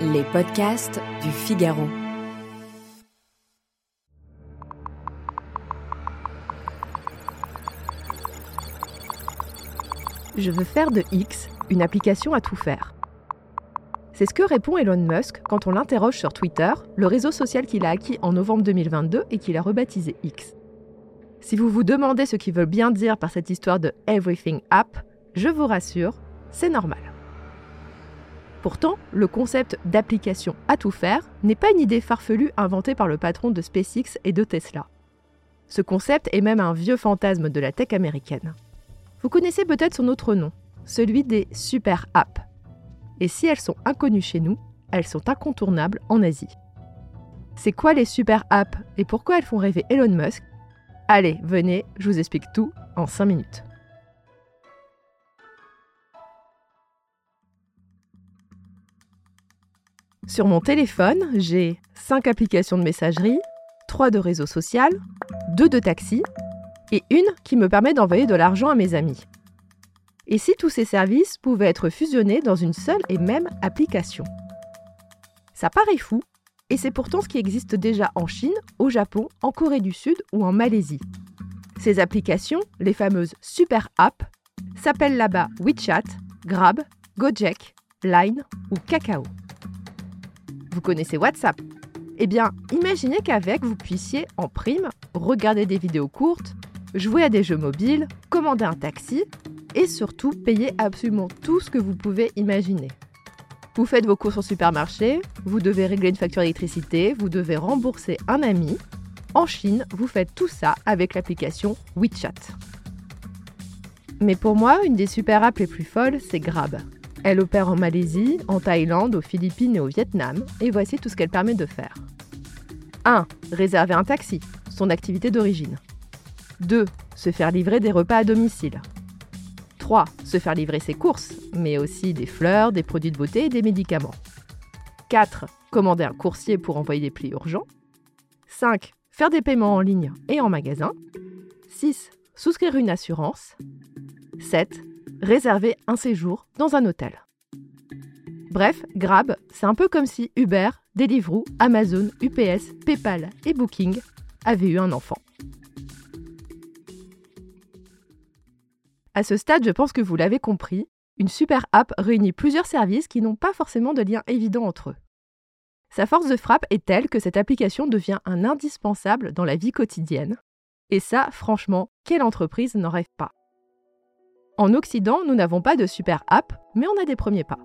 Les podcasts du Figaro. Je veux faire de X une application à tout faire. C'est ce que répond Elon Musk quand on l'interroge sur Twitter, le réseau social qu'il a acquis en novembre 2022 et qu'il a rebaptisé X. Si vous vous demandez ce qu'il veut bien dire par cette histoire de Everything App, je vous rassure, c'est normal. Pourtant, le concept d'application à tout faire n'est pas une idée farfelue inventée par le patron de SpaceX et de Tesla. Ce concept est même un vieux fantasme de la tech américaine. Vous connaissez peut-être son autre nom, celui des super apps. Et si elles sont inconnues chez nous, elles sont incontournables en Asie. C'est quoi les super apps et pourquoi elles font rêver Elon Musk? Allez, venez, je vous explique tout en 5 minutes. Sur mon téléphone, j'ai 5 applications de messagerie, 3 de réseau social, 2 de taxi et une qui me permet d'envoyer de l'argent à mes amis. Et si tous ces services pouvaient être fusionnés dans une seule et même application? Ça paraît fou, et c'est pourtant ce qui existe déjà en Chine, au Japon, en Corée du Sud ou en Malaisie. Ces applications, les fameuses super apps, s'appellent là-bas WeChat, Grab, Gojek, Line ou Kakao. Vous connaissez WhatsApp Eh bien, imaginez qu'avec, vous puissiez, en prime, regarder des vidéos courtes, jouer à des jeux mobiles, commander un taxi et surtout payer absolument tout ce que vous pouvez imaginer. Vous faites vos courses au supermarché, vous devez régler une facture d'électricité, vous devez rembourser un ami. En Chine, vous faites tout ça avec l'application WeChat. Mais pour moi, une des super apps les plus folles, c'est Grab. Elle opère en Malaisie, en Thaïlande, aux Philippines et au Vietnam, et voici tout ce qu'elle permet de faire. 1. Réserver un taxi, son activité d'origine. 2. Se faire livrer des repas à domicile. 3. Se faire livrer ses courses, mais aussi des fleurs, des produits de beauté et des médicaments. 4. Commander un coursier pour envoyer des plis urgents. 5. Faire des paiements en ligne et en magasin. 6. Souscrire une assurance. 7 réserver un séjour dans un hôtel. Bref, Grab, c'est un peu comme si Uber, Deliveroo, Amazon, UPS, PayPal et Booking avaient eu un enfant. À ce stade, je pense que vous l'avez compris, une super app réunit plusieurs services qui n'ont pas forcément de lien évident entre eux. Sa force de frappe est telle que cette application devient un indispensable dans la vie quotidienne. Et ça, franchement, quelle entreprise n'en rêve pas? En Occident, nous n'avons pas de super app, mais on a des premiers pas.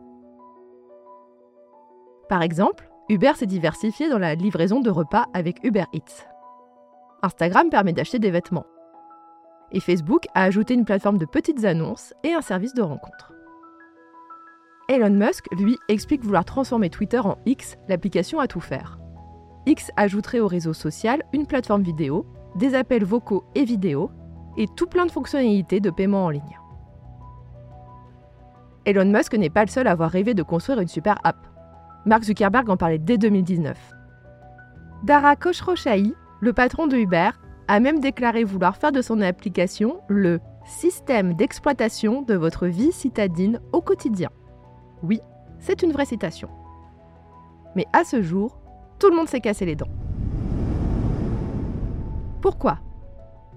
Par exemple, Uber s'est diversifié dans la livraison de repas avec Uber Eats. Instagram permet d'acheter des vêtements. Et Facebook a ajouté une plateforme de petites annonces et un service de rencontre. Elon Musk, lui, explique vouloir transformer Twitter en X, l'application à tout faire. X ajouterait au réseau social une plateforme vidéo, des appels vocaux et vidéo, et tout plein de fonctionnalités de paiement en ligne. Elon Musk n'est pas le seul à avoir rêvé de construire une super app. Mark Zuckerberg en parlait dès 2019. Dara Khosrowshahi, le patron de Uber, a même déclaré vouloir faire de son application le système d'exploitation de votre vie citadine au quotidien. Oui, c'est une vraie citation. Mais à ce jour, tout le monde s'est cassé les dents. Pourquoi?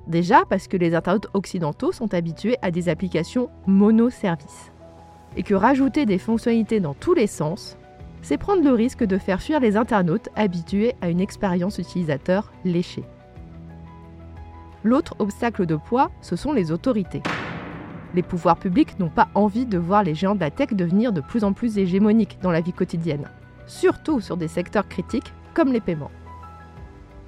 Déjà parce que les internautes occidentaux sont habitués à des applications monoservices et que rajouter des fonctionnalités dans tous les sens, c'est prendre le risque de faire fuir les internautes habitués à une expérience utilisateur léchée. L'autre obstacle de poids, ce sont les autorités. Les pouvoirs publics n'ont pas envie de voir les géants de la tech devenir de plus en plus hégémoniques dans la vie quotidienne, surtout sur des secteurs critiques comme les paiements.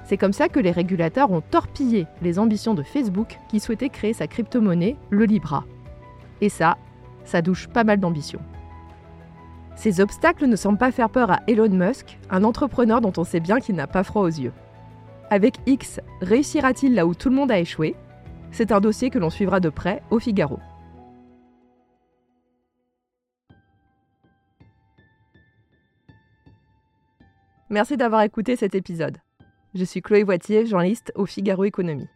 C'est comme ça que les régulateurs ont torpillé les ambitions de Facebook qui souhaitait créer sa crypto-monnaie, le Libra. Et ça, ça douche pas mal d'ambition. Ces obstacles ne semblent pas faire peur à Elon Musk, un entrepreneur dont on sait bien qu'il n'a pas froid aux yeux. Avec X, réussira-t-il là où tout le monde a échoué? C'est un dossier que l'on suivra de près au Figaro. Merci d'avoir écouté cet épisode. Je suis Chloé Voitier, journaliste au Figaro Économie.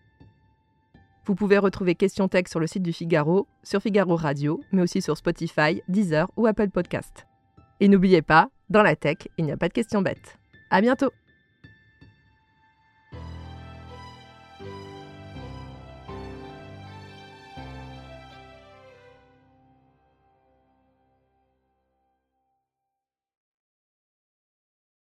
Vous pouvez retrouver Question Tech sur le site du Figaro, sur Figaro Radio, mais aussi sur Spotify, Deezer ou Apple Podcast. Et n'oubliez pas, dans la tech, il n'y a pas de questions bêtes. À bientôt!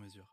mesure.